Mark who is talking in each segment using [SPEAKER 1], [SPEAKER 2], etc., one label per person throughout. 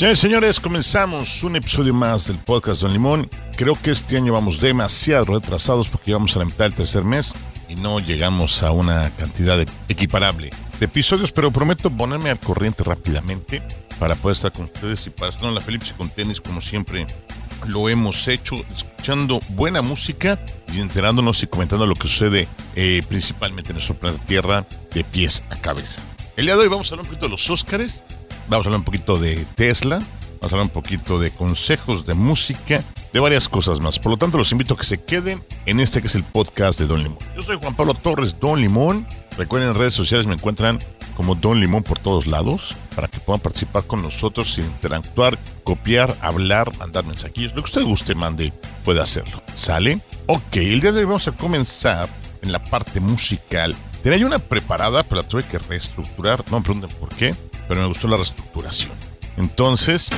[SPEAKER 1] Señores señores, comenzamos un episodio más del podcast Don Limón. Creo que este año vamos demasiado retrasados porque llevamos a la mitad del tercer mes y no llegamos a una cantidad equiparable de episodios, pero prometo ponerme al corriente rápidamente para poder estar con ustedes y en la Felipe con tenis como siempre lo hemos hecho, escuchando buena música y enterándonos y comentando lo que sucede eh, principalmente en nuestro planeta Tierra de pies a cabeza. El día de hoy vamos a hablar un poquito de los Óscares, Vamos a hablar un poquito de Tesla, vamos a hablar un poquito de consejos de música, de varias cosas más. Por lo tanto, los invito a que se queden en este que es el podcast de Don Limón. Yo soy Juan Pablo Torres, Don Limón. Recuerden, en redes sociales me encuentran como Don Limón por todos lados para que puedan participar con nosotros, interactuar, copiar, hablar, mandar mensajillos. Lo que usted guste, mande, puede hacerlo. ¿Sale? Ok, el día de hoy vamos a comenzar en la parte musical. Tenía yo una preparada, pero la tuve que reestructurar. No me pregunten por qué pero me gustó la reestructuración. Entonces,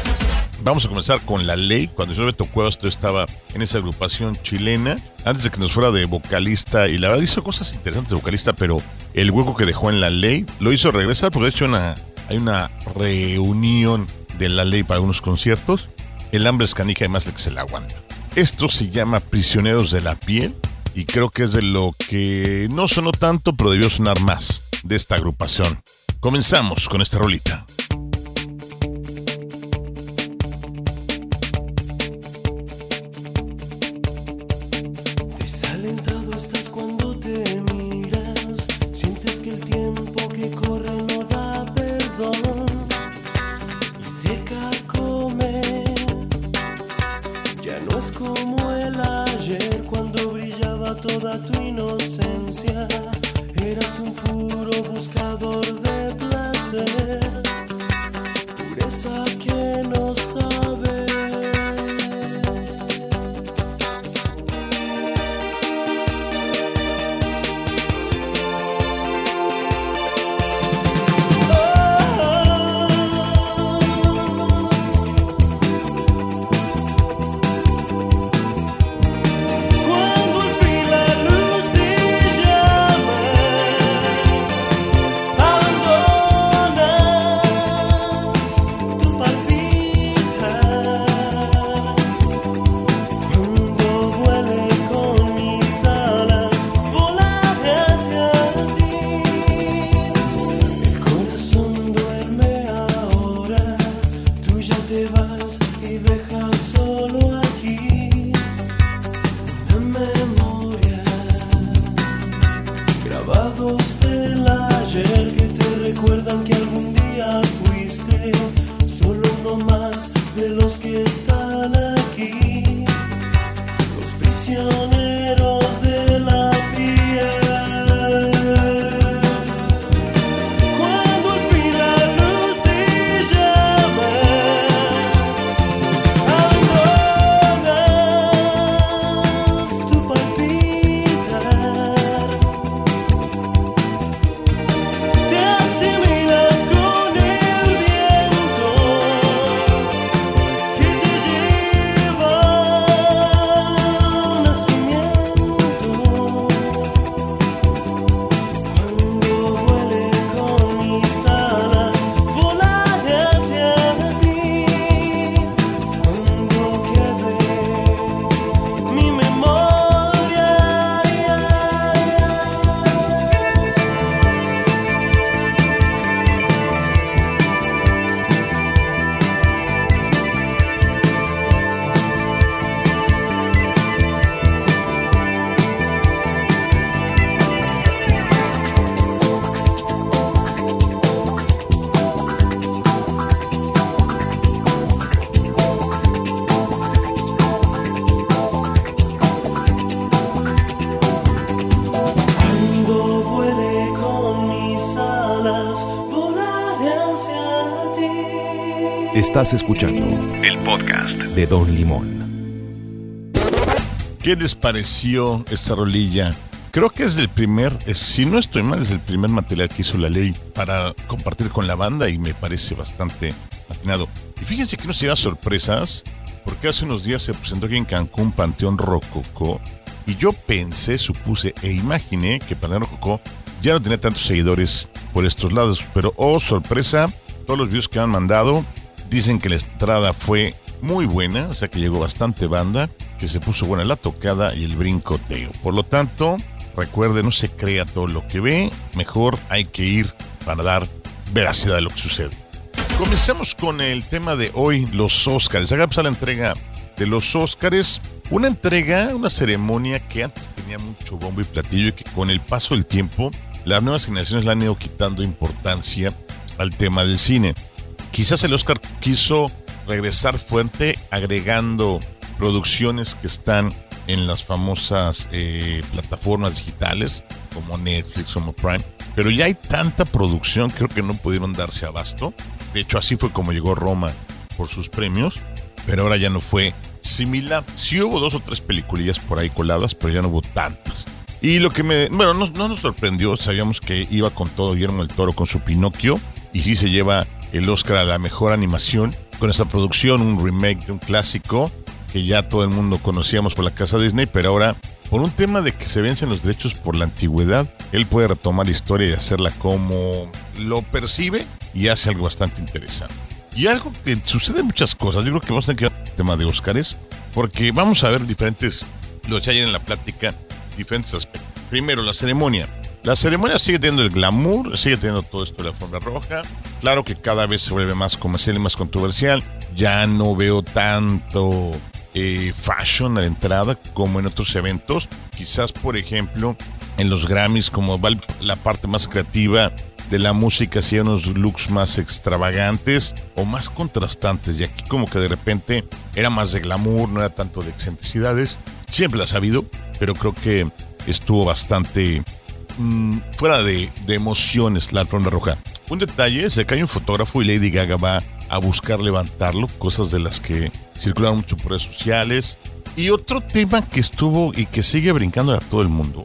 [SPEAKER 1] vamos a comenzar con La Ley. Cuando yo Beto Cuevas, yo estaba en esa agrupación chilena, antes de que nos fuera de vocalista, y la verdad hizo cosas interesantes de vocalista, pero el hueco que dejó en La Ley lo hizo regresar, porque de hecho una, hay una reunión de La Ley para algunos conciertos. El hambre es canija y más que se la aguanta. Esto se llama Prisioneros de la Piel y creo que es de lo que no sonó tanto, pero debió sonar más de esta agrupación. Comenzamos con esta rolita.
[SPEAKER 2] Desalentado estás cuando te miras, sientes que el tiempo que corre no da perdón y te carcome. Ya no es como el ayer cuando brillaba toda tu inocencia, eras un puro buscador de 对 Recapados del ayer que te recuerdan que algún día fuiste solo uno más.
[SPEAKER 3] Estás escuchando el podcast de Don Limón.
[SPEAKER 1] ¿Qué les pareció esta rolilla? Creo que es el primer, eh, si no estoy mal, es el primer material que hizo la ley para compartir con la banda y me parece bastante atinado. Y fíjense que no se lleva sorpresas, porque hace unos días se presentó aquí en Cancún Panteón Rococó y yo pensé, supuse e imaginé que Panteón Rococó ya no tenía tantos seguidores por estos lados, pero oh sorpresa, todos los videos que han mandado dicen que la entrada fue muy buena, o sea que llegó bastante banda, que se puso buena la tocada y el brincoteo. Por lo tanto, recuerde, no se crea todo lo que ve, mejor hay que ir para dar veracidad a lo que sucede. Comencemos con el tema de hoy, los Óscares. Acá a la entrega de los Óscares, una entrega, una ceremonia que antes tenía mucho bombo y platillo y que con el paso del tiempo las nuevas generaciones le han ido quitando importancia al tema del cine. Quizás el Oscar quiso regresar fuerte agregando producciones que están en las famosas eh, plataformas digitales como Netflix, como Prime, pero ya hay tanta producción, creo que no pudieron darse abasto. De hecho, así fue como llegó Roma por sus premios, pero ahora ya no fue similar. Sí hubo dos o tres peliculillas por ahí coladas, pero ya no hubo tantas. Y lo que me, bueno, no, no nos sorprendió, sabíamos que iba con todo Guillermo el Toro con su Pinocchio, y sí se lleva el Oscar a la mejor animación con esta producción, un remake de un clásico que ya todo el mundo conocíamos por la casa Disney, pero ahora por un tema de que se vencen los derechos por la antigüedad, él puede retomar la historia y hacerla como lo percibe y hace algo bastante interesante. Y algo que sucede muchas cosas, yo creo que vamos a tener que el tema de Óscares, porque vamos a ver diferentes, lo decía ayer en la plática, diferentes aspectos. Primero, la ceremonia. La ceremonia sigue teniendo el glamour, sigue teniendo todo esto de la alfombra roja. Claro que cada vez se vuelve más comercial y más controversial. Ya no veo tanto eh, fashion a la entrada como en otros eventos. Quizás, por ejemplo, en los Grammys, como va la parte más creativa de la música, hacía unos looks más extravagantes o más contrastantes. Y aquí como que de repente era más de glamour, no era tanto de excentricidades. Siempre la ha sabido, pero creo que estuvo bastante mm, fuera de, de, emociones la alfombra roja. Un detalle es que un fotógrafo y Lady Gaga va a buscar levantarlo, cosas de las que circularon mucho por redes sociales. Y otro tema que estuvo y que sigue brincando a todo el mundo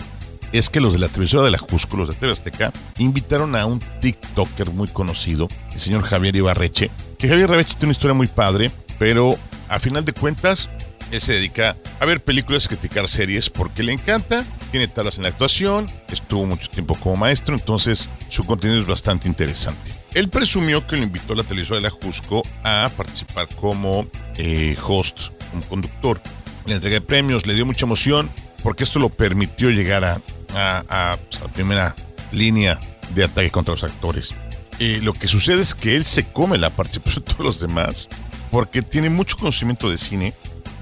[SPEAKER 1] es que los de la televisora de la Jusco, los de TV Azteca, invitaron a un TikToker muy conocido, el señor Javier Ibarreche, que Javier Ibarreche tiene una historia muy padre, pero a final de cuentas, él se dedica a ver películas criticar series porque le encanta, tiene talas en la actuación, estuvo mucho tiempo como maestro, entonces su contenido es bastante interesante. Él presumió que lo invitó a la televisora de la Jusco a participar como eh, host, como conductor. Le entregué premios, le dio mucha emoción porque esto lo permitió llegar a, a, pues, la primera línea de ataque contra los actores. Y lo que sucede es que él se come la participación de todos los demás porque tiene mucho conocimiento de cine,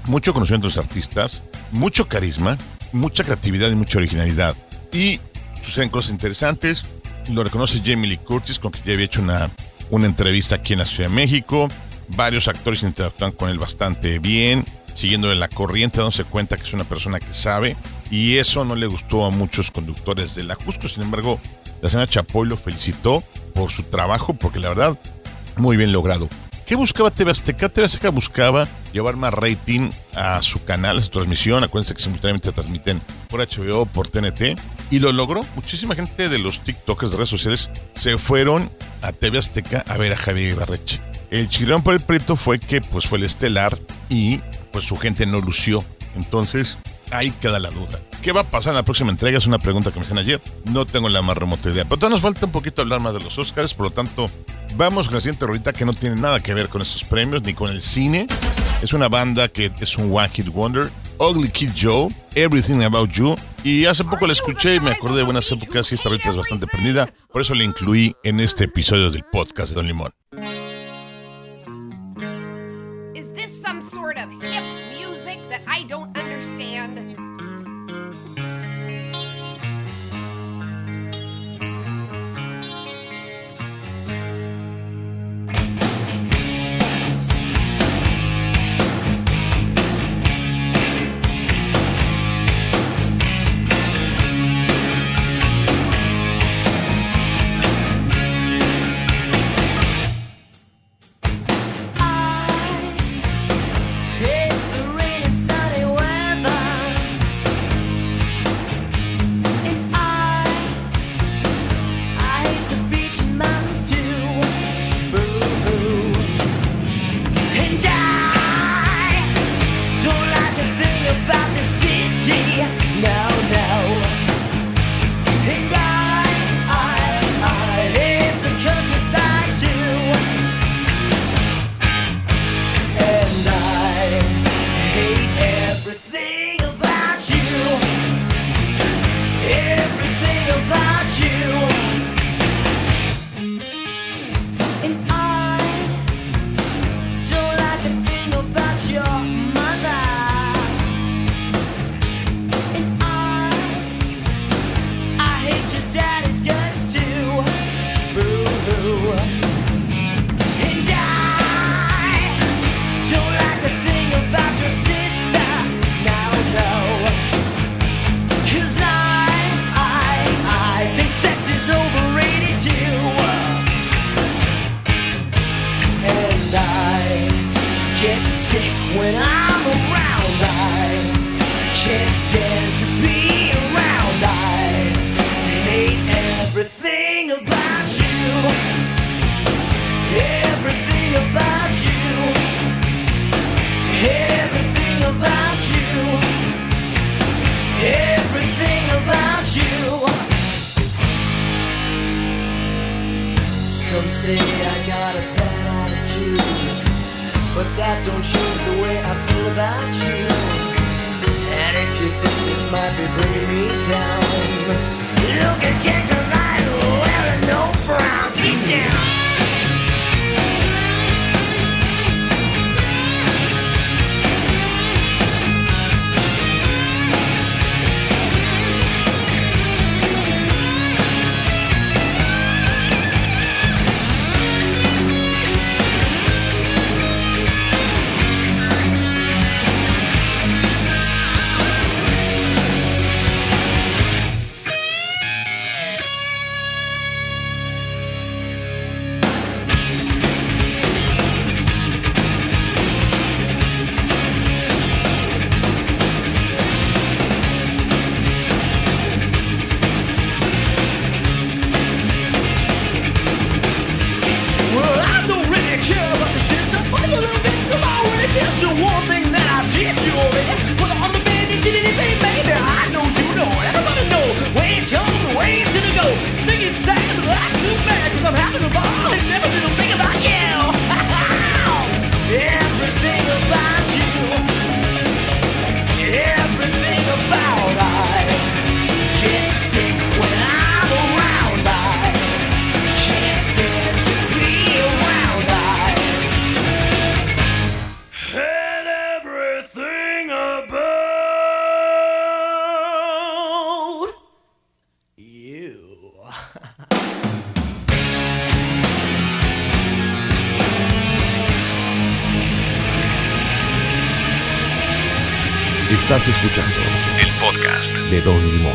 [SPEAKER 1] mucho conocimiento de los artistas, mucho carisma, mucha creatividad y mucha originalidad. Y suceden cosas interesantes lo reconoce Jamie Lee Curtis, con quien ya había hecho una, una entrevista aquí en la Ciudad de México. Varios actores interactúan con él bastante bien, siguiendo la corriente, dándose cuenta que es una persona que sabe. Y eso no le gustó a muchos conductores de la Jusco. Sin embargo, la señora Chapoy lo felicitó por su trabajo, porque la verdad, muy bien logrado. ¿Qué buscaba TV Azteca? TV Azteca buscaba llevar más rating a su canal, a su transmisión. Acuérdense que simultáneamente transmiten por HBO, por TNT. Y lo logró. Muchísima gente de los TikTokers de redes sociales se fueron a TV Azteca a ver a Javier Ibarreche. El chirón por el preto fue que pues fue el estelar y pues su gente no lució. Entonces, ahí queda la duda. ¿Qué va a pasar en la próxima entrega? Es una pregunta que me hacían ayer. No tengo la más remota idea. Pero todavía nos falta un poquito hablar más de los Oscars. Por lo tanto, vamos con la siguiente rolita que no tiene nada que ver con estos premios ni con el cine. Es una banda que es un One Hit Wonder. Ugly Kid Joe, Everything About You. Y hace poco la escuché y me acordé de buenas épocas y esta rolita es bastante prendida. Por eso la incluí en este episodio del podcast de Don Limón.
[SPEAKER 4] Is this some sort of hip music that I don't understand?
[SPEAKER 5] When I'm around. I can't stand to be around. I hate everything about you. Everything about you. Everything about you. Everything about you. Some say I got a but that don't change the way I feel about you. And if you think this might be bringing me down, look again, cause I wear no frown. Detail. Well,
[SPEAKER 3] Estás escuchando
[SPEAKER 6] El podcast.
[SPEAKER 3] de Don Limón.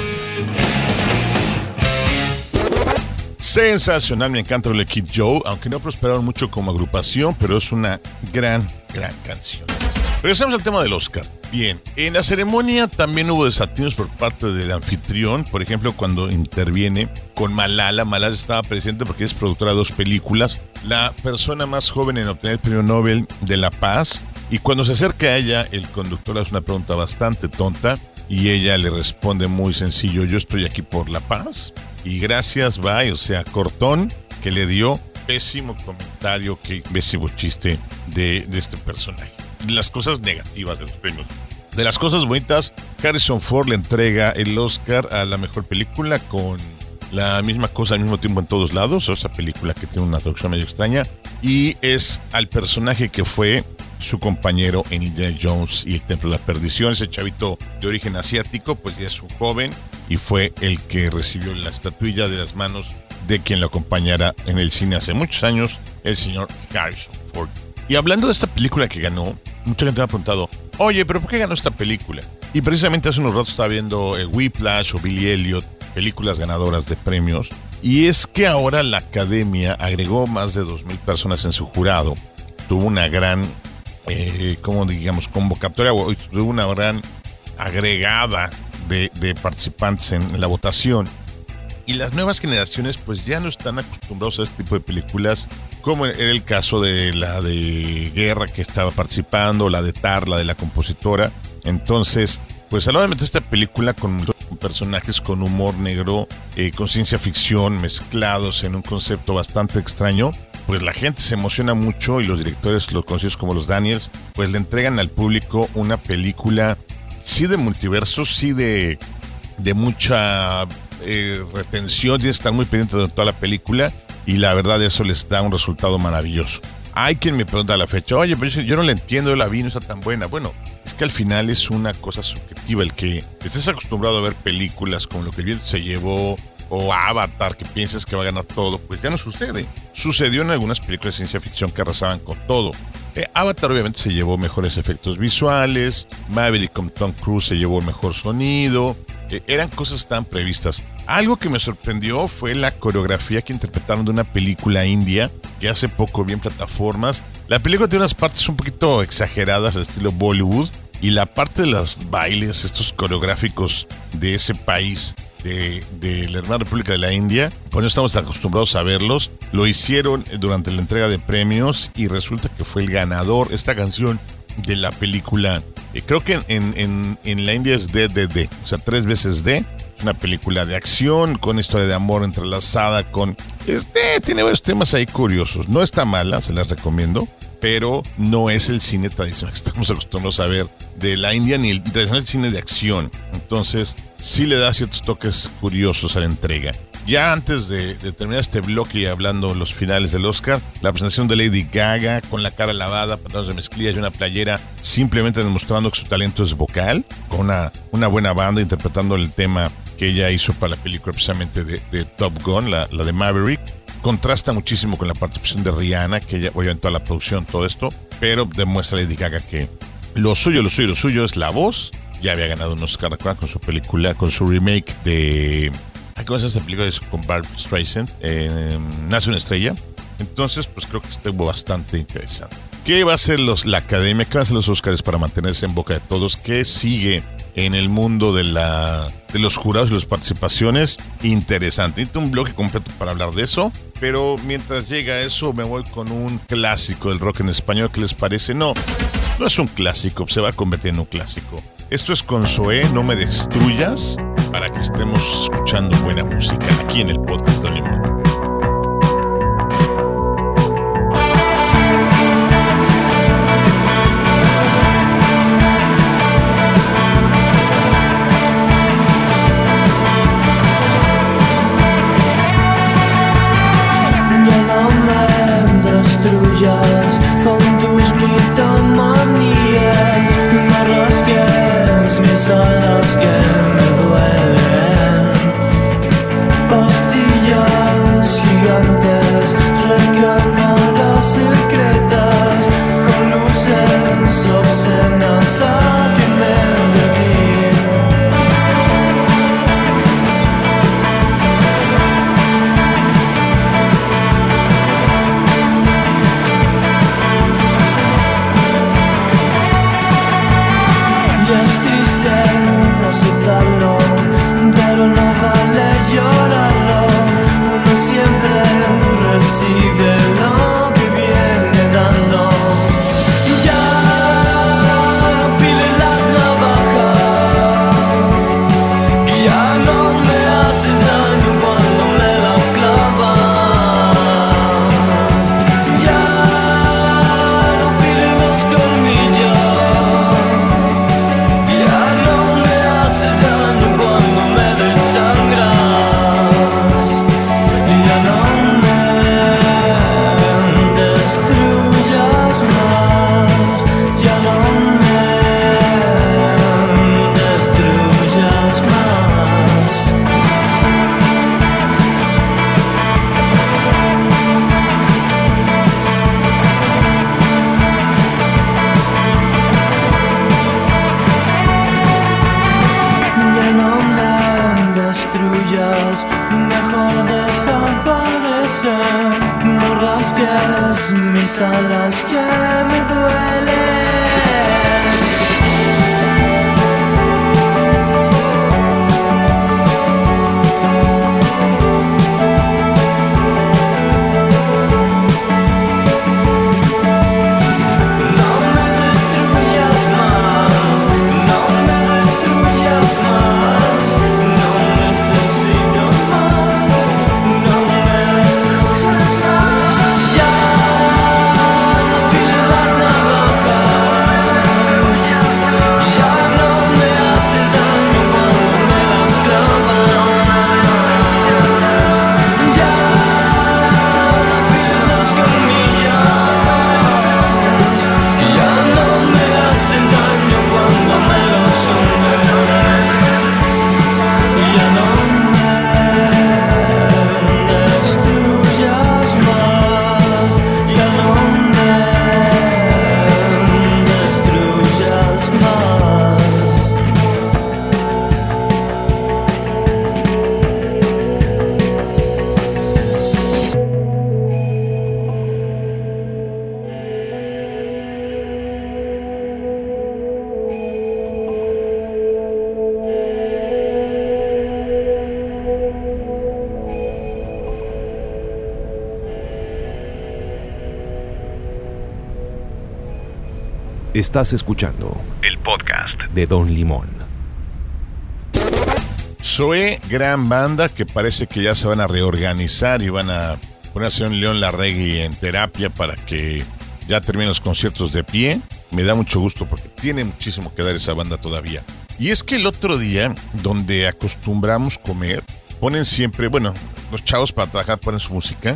[SPEAKER 1] Sensacional, me encanta el Kid Joe, aunque no prosperaron mucho como agrupación, pero es una gran, gran canción. Regresamos al tema del Oscar. Bien, en la ceremonia también hubo desatinos por parte del anfitrión, por ejemplo, cuando interviene con Malala. Malala estaba presente porque es productora de dos películas, la persona más joven en obtener el premio Nobel de la Paz. Y cuando se acerca a ella, el conductor hace una pregunta bastante tonta y ella le responde muy sencillo, yo estoy aquí por la paz. Y gracias, bye, o sea, cortón que le dio pésimo comentario, que pésimo chiste de, de este personaje. Las cosas negativas de los premios. De las cosas bonitas, Harrison Ford le entrega el Oscar a la mejor película con la misma cosa al mismo tiempo en todos lados, esa película que tiene una traducción medio extraña, y es al personaje que fue su compañero en Indiana Jones y el Templo de la Perdición, ese chavito de origen asiático, pues ya es un joven y fue el que recibió la estatuilla de las manos de quien lo acompañara en el cine hace muchos años, el señor Harrison Ford. Y hablando de esta película que ganó, mucha gente me ha preguntado, oye, pero ¿por qué ganó esta película? Y precisamente hace unos ratos estaba viendo eh, Whiplash o Billy Elliot, películas ganadoras de premios, y es que ahora la academia agregó más de 2.000 personas en su jurado, tuvo una gran, eh, como digamos, convocatoria, tuvo una gran agregada de, de participantes en la votación. Y las nuevas generaciones pues ya no están acostumbrados a este tipo de películas, como era el caso de la de Guerra que estaba participando, la de Tar, la de la compositora. Entonces, pues a de esta película con personajes con humor negro, eh, con ciencia ficción mezclados en un concepto bastante extraño, pues la gente se emociona mucho y los directores, los conocidos como los Daniels, pues le entregan al público una película, sí de multiverso, sí de, de mucha eh, retención, que estar muy pendiente de toda la película y la verdad eso les da un resultado maravilloso. Hay quien me pregunta la fecha, oye, pero yo no la entiendo, la vi, no está tan buena. Bueno, es que al final es una cosa subjetiva el que estés acostumbrado a ver películas como lo que se llevó o Avatar que piensas que va a ganar todo, pues ya no sucede. Sucedió en algunas películas de ciencia ficción que arrasaban con todo. Eh, Avatar obviamente se llevó mejores efectos visuales, Maverick con Tom Cruise se llevó mejor sonido, eh, eran cosas tan previstas. Algo que me sorprendió fue la coreografía que interpretaron de una película india que hace poco vi en plataformas. La película tiene unas partes un poquito exageradas al estilo Bollywood y la parte de los bailes, estos coreográficos de ese país de, de, la hermana República de la India, pues no estamos acostumbrados a verlos. Lo hicieron durante la entrega de premios y resulta que fue el ganador. Esta canción de la película, eh, creo que en, en, en, la India es DDD, o sea, tres veces D. Una película de acción con historia de amor entrelazada con... Este, tiene varios temas ahí curiosos. No está mala, se las recomiendo pero no es el cine tradicional que estamos acostumbrados a ver de la India ni el tradicional cine de acción. Entonces, sí le da ciertos toques curiosos a la entrega. Ya antes de, de, terminar este bloque y hablando los finales del Oscar, la presentación de Lady Gaga con la cara lavada, pantalones de mezclilla y una playera, simplemente demostrando que su talento es vocal, con una, una buena banda interpretando el tema que ella hizo para la película precisamente de, de Top Gun, la, la de Maverick contrasta muchísimo con la participación de Rihanna, que ella obviamente toda la producción, todo esto, pero demuestra Lady Gaga que lo suyo, lo suyo, lo suyo es la voz. Ya había ganado un Oscar con su película, con su remake de. ¿Cómo es esta película? Es con Barbara Streisand. Eh, Nace una estrella. Entonces, pues creo que estuvo bastante interesante. ¿Qué va a hacer los, la academia? ¿Qué va a hacer los Oscars para mantenerse en boca de todos? ¿Qué sigue en el mundo de, la, de los jurados y las participaciones? Interesante. Necesito un bloque completo para hablar de eso. Pero mientras llega eso, me voy con un clásico del rock en español. ¿Qué les parece? No, no es un clásico, se va a convertir en un clásico. Esto es con Zoé, no me destruyas, para que estemos escuchando buena música aquí en el podcast de Limón.
[SPEAKER 3] Estás escuchando el podcast de Don Limón.
[SPEAKER 1] Zoe, gran banda que parece que ya se van a reorganizar y van a ponerse un León Larregui en terapia para que ya terminen los conciertos de pie. Me da mucho gusto porque tiene muchísimo que dar esa banda todavía. Y es que el otro día, donde acostumbramos comer, ponen siempre, bueno, los chavos para trabajar ponen su música.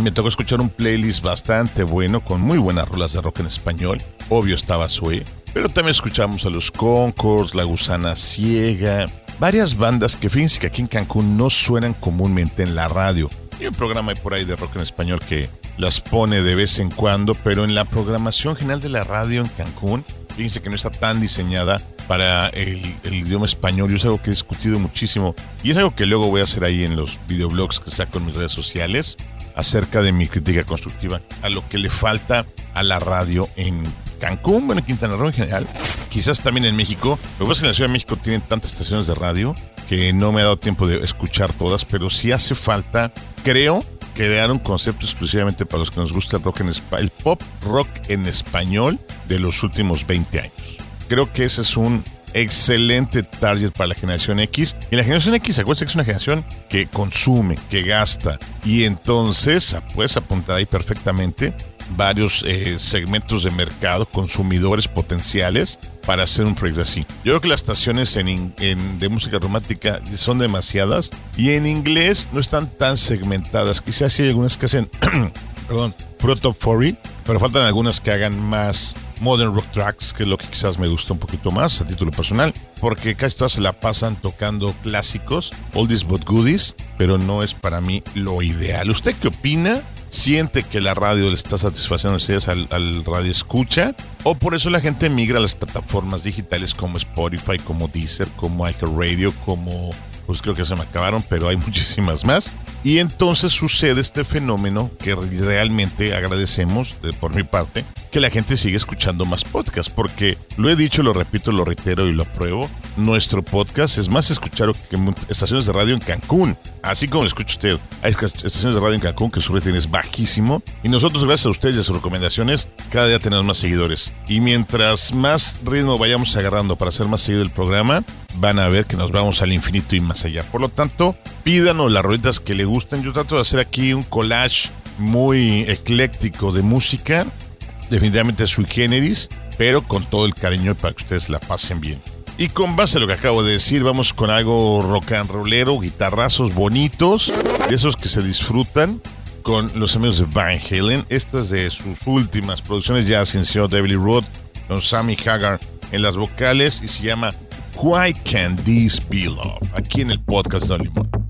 [SPEAKER 1] Me tocó escuchar un playlist bastante bueno con muy buenas rolas de rock en español. Obvio estaba Sue, pero también escuchamos a los Concords, La Gusana Ciega, varias bandas que fíjense que aquí en Cancún no suenan comúnmente en la radio. Hay un programa por ahí de rock en español que las pone de vez en cuando, pero en la programación general de la radio en Cancún, fíjense que no está tan diseñada para el, idioma español y es algo que he discutido muchísimo y es algo que luego voy a hacer ahí en los videoblogs que saco en mis redes sociales acerca de mi crítica constructiva a lo que le falta a la radio en Cancún, bueno, en Quintana Roo en general, quizás también en México. Lo que pasa es que en la Ciudad de México tienen tantas estaciones de radio que no me ha dado tiempo de escuchar todas, pero sí hace falta, creo, crear un concepto exclusivamente para los que nos gusta el rock en el pop rock en español de los últimos 20 años. Creo que ese es un excelente target para la generación X. Y la generación X, acuérdense que es una generación que consume, que gasta. Y entonces puedes apuntar ahí perfectamente varios eh, segmentos de mercado, consumidores potenciales para hacer un proyecto así. Yo creo que las estaciones en, de música romántica son demasiadas y en inglés no están tan segmentadas. Quizás hay algunas que hacen, perdón, Proto 40, pero faltan algunas que hagan más modern rock tracks, que es lo que quizás me gusta un poquito más a título personal, porque casi todas se la pasan tocando clásicos, oldies but goodies, pero no es para mí lo ideal. ¿Usted qué opina? ¿Siente que la radio le está satisfaciendo ustedes al, al radio escucha? ¿O por eso la gente migra a las plataformas digitales como Spotify, como Deezer, como iHeartRadio, como pues creo que se me acabaron, pero hay muchísimas más. Y entonces sucede este fenómeno que realmente agradecemos, por mi parte, que la gente sigue escuchando más podcasts, porque lo he dicho, lo repito, lo reitero y lo apruebo. Nuestro podcast es más escuchado que estaciones de radio en Cancún. Así como lo escucha usted, hay estaciones de radio en Cancún que su rating es bajísimo. Y nosotros, gracias a ustedes y a sus recomendaciones, cada día tenemos más seguidores. Y mientras más ritmo vayamos agarrando para hacer más seguido el programa, van a ver que nos vamos al infinito y más allá. Por lo tanto, pídanos las rolitas que le gusten. Yo trato de hacer aquí un collage muy ecléctico de música, definitivamente sui generis, pero con todo el cariño para que ustedes la pasen bien. Y con base a lo que acabo de decir, vamos con algo rock and rollero, guitarrazos bonitos, de esos que se disfrutan con los amigos de Van Halen. Esto es de sus últimas producciones, ya ascensió Devil Road con Sammy Hagar en las vocales y se llama Why Can This Be Love? Aquí en el podcast de Limón.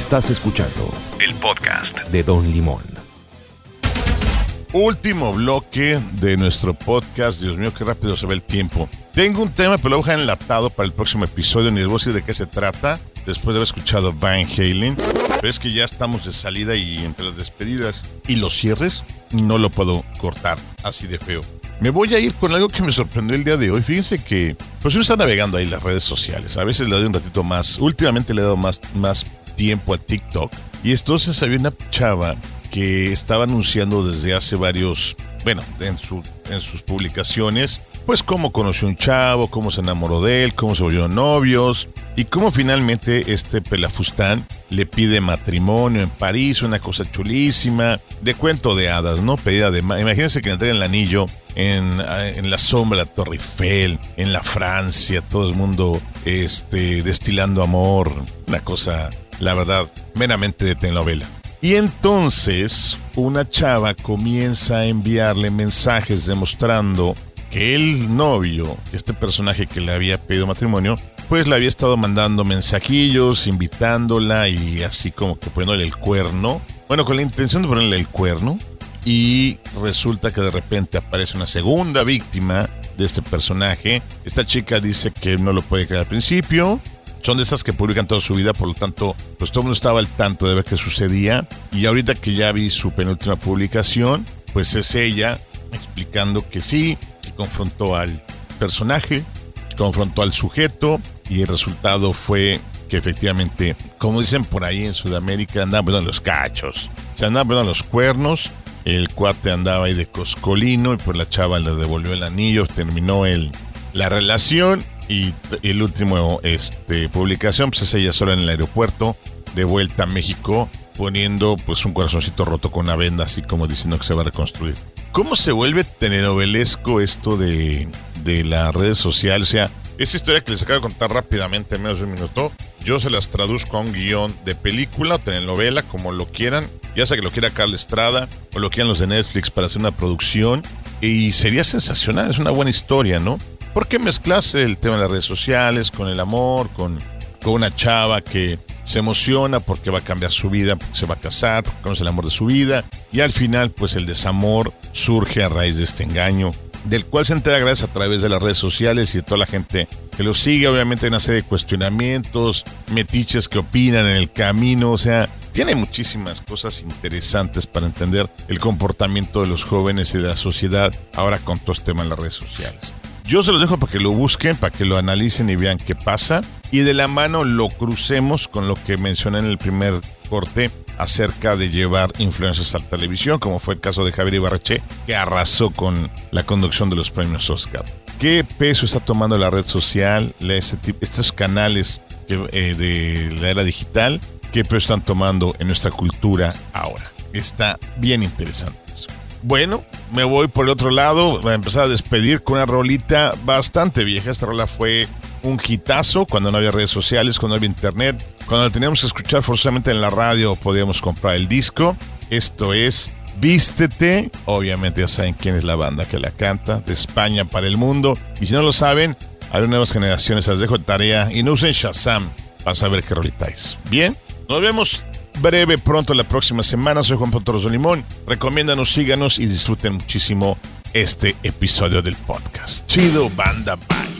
[SPEAKER 3] Estás escuchando
[SPEAKER 6] El podcast.
[SPEAKER 3] de Don Limón.
[SPEAKER 1] Último bloque de nuestro podcast. Dios mío, qué rápido se ve el tiempo. Tengo un tema, pero lo voy a enlatado para el próximo episodio. Ni les voy a decir de qué se trata. Después de haber escuchado Van Halen. Pero es que ya estamos de salida y entre las despedidas y los cierres, no lo puedo cortar así de feo. Me voy a ir con algo que me sorprendió el día de hoy. Fíjense que, pues uno está navegando ahí las redes sociales. A veces le doy un ratito más. Últimamente le he dado más, más tiempo a TikTok. Y entonces había una chava que estaba anunciando desde hace varios, bueno, en, su, en sus publicaciones, pues cómo conoció un chavo, cómo se enamoró de él, cómo se volvieron novios y cómo finalmente este pelafustán le pide matrimonio en París, una cosa chulísima, de cuento de hadas, ¿no? Pedida de... ma- Imagínense que le entreguen el anillo en, en la sombra Torre Eiffel, en la Francia, todo el mundo este, destilando amor, una cosa, la verdad, meramente de telenovela. Y entonces una chava comienza a enviarle mensajes demostrando que el novio, este personaje que le había pedido matrimonio, pues le había estado mandando mensajillos, invitándola y así como que poniéndole el cuerno. Bueno, con la intención de ponerle el cuerno. Y resulta que de repente aparece una segunda víctima de este personaje. Esta chica dice que no lo puede creer al principio, son de esas que publican toda su vida, por lo tanto, pues todo el mundo estaba al tanto de ver qué sucedía. Y ahorita que ya vi su penúltima publicación, pues es ella explicando que sí, que confrontó al personaje, confrontó al sujeto y el resultado fue que efectivamente, como dicen por ahí en Sudamérica, andaban los cachos, se andaban los cuernos, el cuate andaba ahí de coscolino y pues la chava le devolvió el anillo, terminó el, la relación y el último este, publicación pues es ella sola en el aeropuerto de vuelta a México poniendo pues un corazoncito roto con una venda así como diciendo que se va a reconstruir. ¿Cómo se vuelve telenovelesco esto de, de las redes sociales? O sea, esa historia que les acabo de contar rápidamente en menos de un minuto, yo se las traduzco a un guion de película, telenovela, como lo quieran, ya sea que lo quiera Carla Estrada o lo quieran los de Netflix para hacer una producción, y sería sensacional, es una buena historia, ¿no? ¿Por qué mezclas el tema de las redes sociales con el amor, con, con una chava que se emociona porque va a cambiar su vida, porque se va a casar, porque conoce el amor de su vida, y al final, pues el desamor surge a raíz de este engaño, del cual se entera gracias a través de las redes sociales y de toda la gente que lo sigue. Obviamente hay una serie de cuestionamientos, metiches que opinan en el camino, o sea, tiene muchísimas cosas interesantes para entender el comportamiento de los jóvenes y de la sociedad ahora con todo este tema en las redes sociales. Yo se los dejo para que lo busquen, para que lo analicen y vean qué pasa. Y de la mano lo crucemos con lo que mencioné en el primer corte acerca de llevar influencers a la televisión, como fue el caso de Javier Ibarreche, que arrasó con la conducción de los premios Oscar. ¿Qué peso está tomando la red social, estos canales eh, de la era digital? ¿Qué peso están tomando en nuestra cultura ahora? Está bien interesante. Bueno, me voy por el otro lado. Voy a empezar a despedir con una rolita bastante vieja. Esta rola fue un hitazo cuando no había redes sociales, cuando no había internet. Cuando la teníamos que escuchar forzosamente en la radio, podíamos comprar el disco. Esto es Vístete. Obviamente ya saben quién es la banda que la canta, de España para el mundo. Y si no lo saben, hay nuevas generaciones, las dejo de tarea y no usen Shazam para saber qué rolita es. Bien, nos vemos breve pronto la próxima semana. Soy Juan Pontoros de Limón. Recomiéndanos, síganos y disfruten muchísimo este episodio del podcast. Chido Banda Bye.